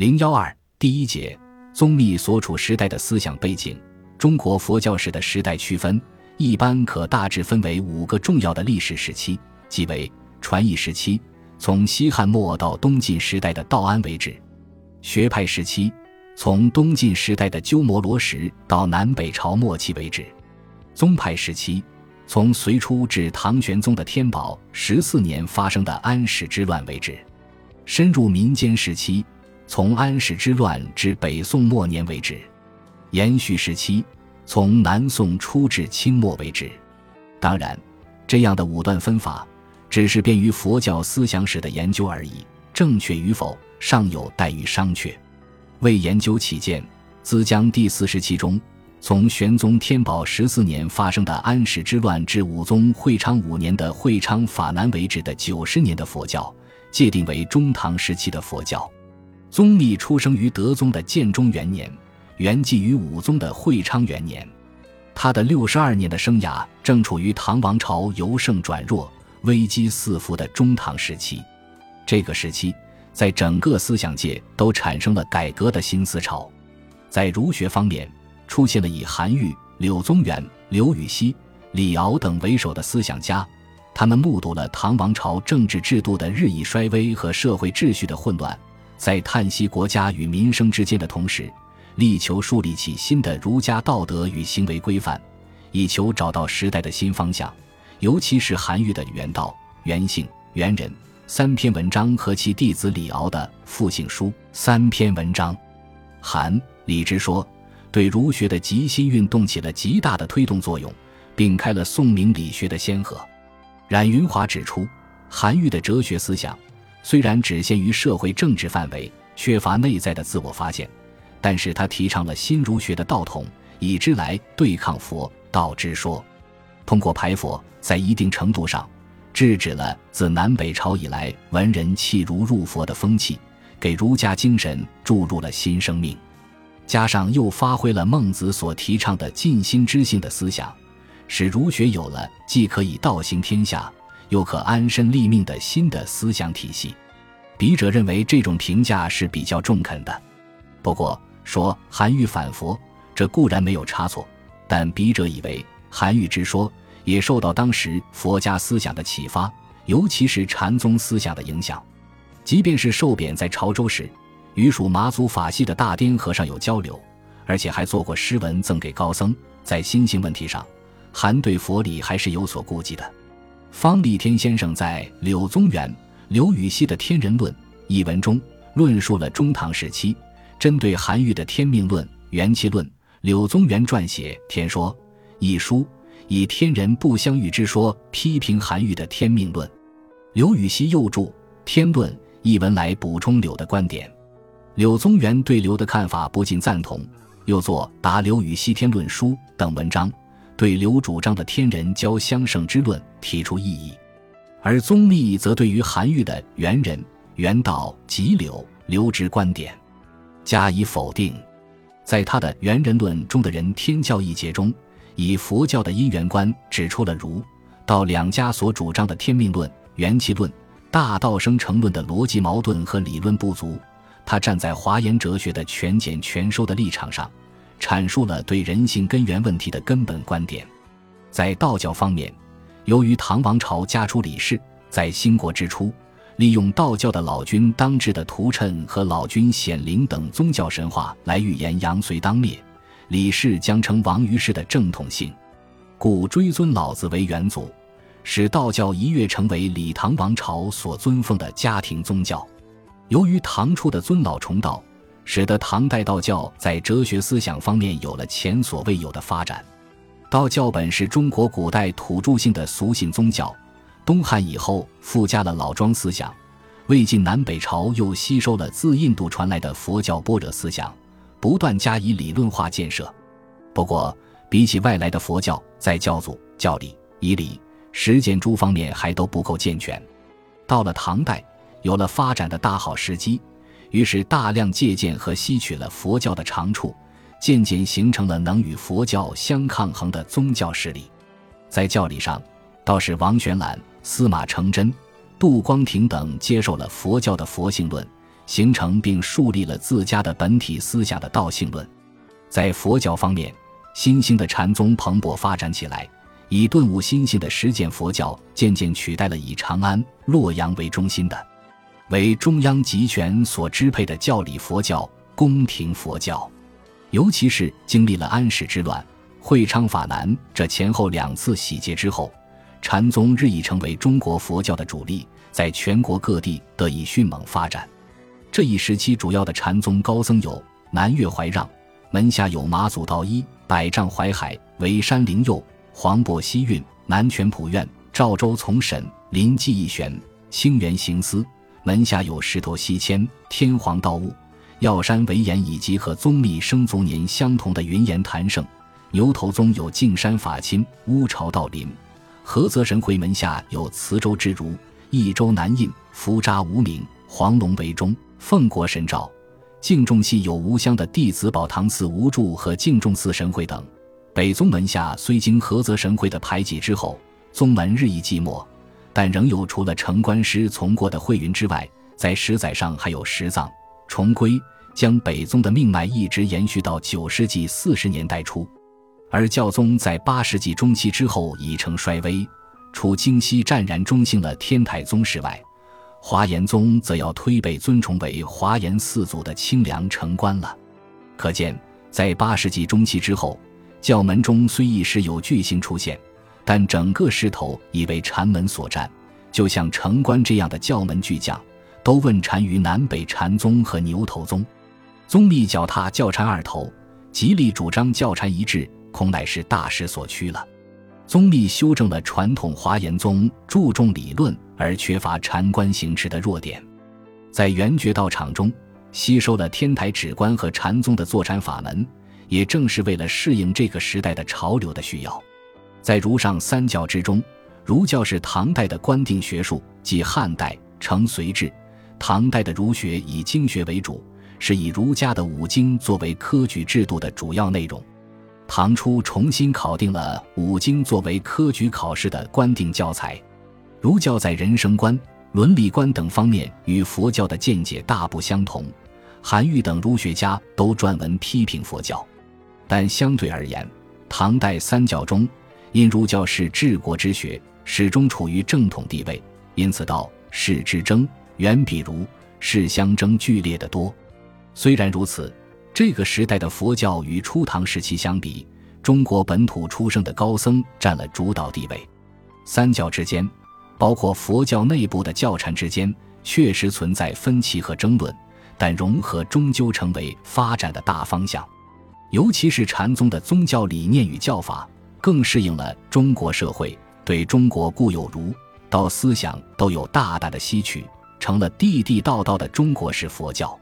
零幺二第一节，宗密所处时代的思想背景。中国佛教史的时代区分，一般可大致分为五个重要的历史时期，即为传译时期，从西汉末到东晋时代的道安为止；学派时期，从东晋时代的鸠摩罗什到南北朝末期为止；宗派时期，从隋初至唐玄宗的天宝十四年发生的安史之乱为止；深入民间时期。从安史之乱至北宋末年为止，延续时期从南宋初至清末为止。当然，这样的五段分法只是便于佛教思想史的研究而已，正确与否尚有待于商榷。为研究起见，兹将第四时期中从玄宗天宝十四年发生的安史之乱至武宗会昌五年的会昌法难为止的九十年的佛教，界定为中唐时期的佛教。宗密出生于德宗的建中元年，圆寂于武宗的会昌元年。他的六十二年的生涯正处于唐王朝由盛转弱、危机四伏的中唐时期。这个时期，在整个思想界都产生了改革的新思潮。在儒学方面，出现了以韩愈、柳宗元、刘禹锡、李敖等为首的思想家，他们目睹了唐王朝政治制度的日益衰微和社会秩序的混乱。在叹息国家与民生之间的同时，力求树立起新的儒家道德与行为规范，以求找到时代的新方向。尤其是韩愈的《原道》《原性》《原人》三篇文章和其弟子李敖的《复性书》三篇文章，韩李之说对儒学的极新运动起了极大的推动作用，并开了宋明理学的先河。冉云华指出，韩愈的哲学思想。虽然只限于社会政治范围，缺乏内在的自我发现，但是他提倡了新儒学的道统，以之来对抗佛道之说，通过排佛，在一定程度上制止了自南北朝以来文人弃儒入佛的风气，给儒家精神注入了新生命。加上又发挥了孟子所提倡的尽心知性的思想，使儒学有了既可以道行天下。又可安身立命的新的思想体系，笔者认为这种评价是比较中肯的。不过说韩愈反佛，这固然没有差错，但笔者以为韩愈之说也受到当时佛家思想的启发，尤其是禅宗思想的影响。即便是受贬在潮州时，与属马祖法系的大颠和尚有交流，而且还做过诗文赠给高僧。在心性问题上，韩对佛理还是有所顾忌的。方立天先生在《柳宗元、刘禹锡的天人论》一文中，论述了中唐时期针对韩愈的天命论、元气论。柳宗元撰写《天说》一书，以天人不相遇之说批评韩愈的天命论。刘禹锡又著《天论》一文来补充柳的观点。柳宗元对刘的看法不尽赞同，又作《答刘禹锡天论书》等文章。对刘主张的天人交相胜之论提出异议，而宗密则对于韩愈的元人、元道及柳、刘之观点加以否定。在他的元人论中的人天教一节中，以佛教的因缘观指出了儒道两家所主张的天命论、元气论、大道生成论的逻辑矛盾和理论不足。他站在华严哲学的全简全收的立场上。阐述了对人性根源问题的根本观点。在道教方面，由于唐王朝家出李氏，在兴国之初，利用道教的老君当制的图谶和老君显灵等宗教神话来预言杨隋当灭，李氏将成王于世的正统性，故追尊老子为元祖，使道教一跃成为李唐王朝所尊奉的家庭宗教。由于唐初的尊老重道。使得唐代道教在哲学思想方面有了前所未有的发展。道教本是中国古代土著性的俗信宗教，东汉以后附加了老庄思想，魏晋南北朝又吸收了自印度传来的佛教般若思想，不断加以理论化建设。不过，比起外来的佛教，在教祖、教理、仪礼、实践诸方面还都不够健全。到了唐代，有了发展的大好时机。于是大量借鉴和吸取了佛教的长处，渐渐形成了能与佛教相抗衡的宗教势力。在教理上，道士王玄览、司马承祯、杜光庭等接受了佛教的佛性论，形成并树立了自家的本体思想的道性论。在佛教方面，新兴的禅宗蓬勃发展起来，以顿悟心性的实践佛教渐渐取代了以长安、洛阳为中心的、为中央集权所支配的教理佛教、宫廷佛教。尤其是经历了安史之乱、会昌法难这前后两次洗劫之后，禅宗日益成为中国佛教的主力，在全国各地得以迅猛发展。这一时期主要的禅宗高僧有南岳怀让，门下有马祖道一、百丈怀海、韦山灵佑、黄渤西运、南泉普愿、赵州从审、临济义玄、清源行思，门下有石头西迁、天皇道悟。药山惟严以及和宗密生卒年相同的云岩谭胜，牛头宗有净山法亲、乌巢道林，菏泽神会门下有慈州之如、益州南印、福扎无名、黄龙为中、奉国神照，敬重系有吴乡的弟子宝堂寺无柱和敬重寺神会等。北宗门下虽经菏泽神会的排挤之后，宗门日益寂寞，但仍有除了城关师从过的慧云之外，在史载上还有石藏。重归将北宗的命脉一直延续到九世纪四十年代初，而教宗在八世纪中期之后已成衰微，除京西湛然中兴了天台宗室外，华严宗则要推被尊崇为华严四祖的清凉城关了。可见，在八世纪中期之后，教门中虽一时有巨星出现，但整个势头已为禅门所占，就像城关这样的教门巨匠。都问禅于南北禅宗和牛头宗，宗密脚踏教禅二头，极力主张教禅一致，恐乃是大势所趋了。宗密修正了传统华严宗注重理论而缺乏禅观行持的弱点，在圆觉道场中吸收了天台止观和禅宗的坐禅法门，也正是为了适应这个时代的潮流的需要。在儒上三教之中，儒教是唐代的官定学术，即汉代承隋制。唐代的儒学以经学为主，是以儒家的五经作为科举制度的主要内容。唐初重新考定了五经作为科举考试的官定教材。儒教在人生观、伦理观等方面与佛教的见解大不相同。韩愈等儒学家都撰文批评佛教，但相对而言，唐代三教中，因儒教是治国之学，始终处于正统地位，因此道士之争。远比如是相争剧烈的多。虽然如此，这个时代的佛教与初唐时期相比，中国本土出生的高僧占了主导地位。三教之间，包括佛教内部的教禅之间，确实存在分歧和争论，但融合终究成为发展的大方向。尤其是禅宗的宗教理念与教法，更适应了中国社会对中国固有儒道思想都有大大的吸取。成了地地道道的中国式佛教。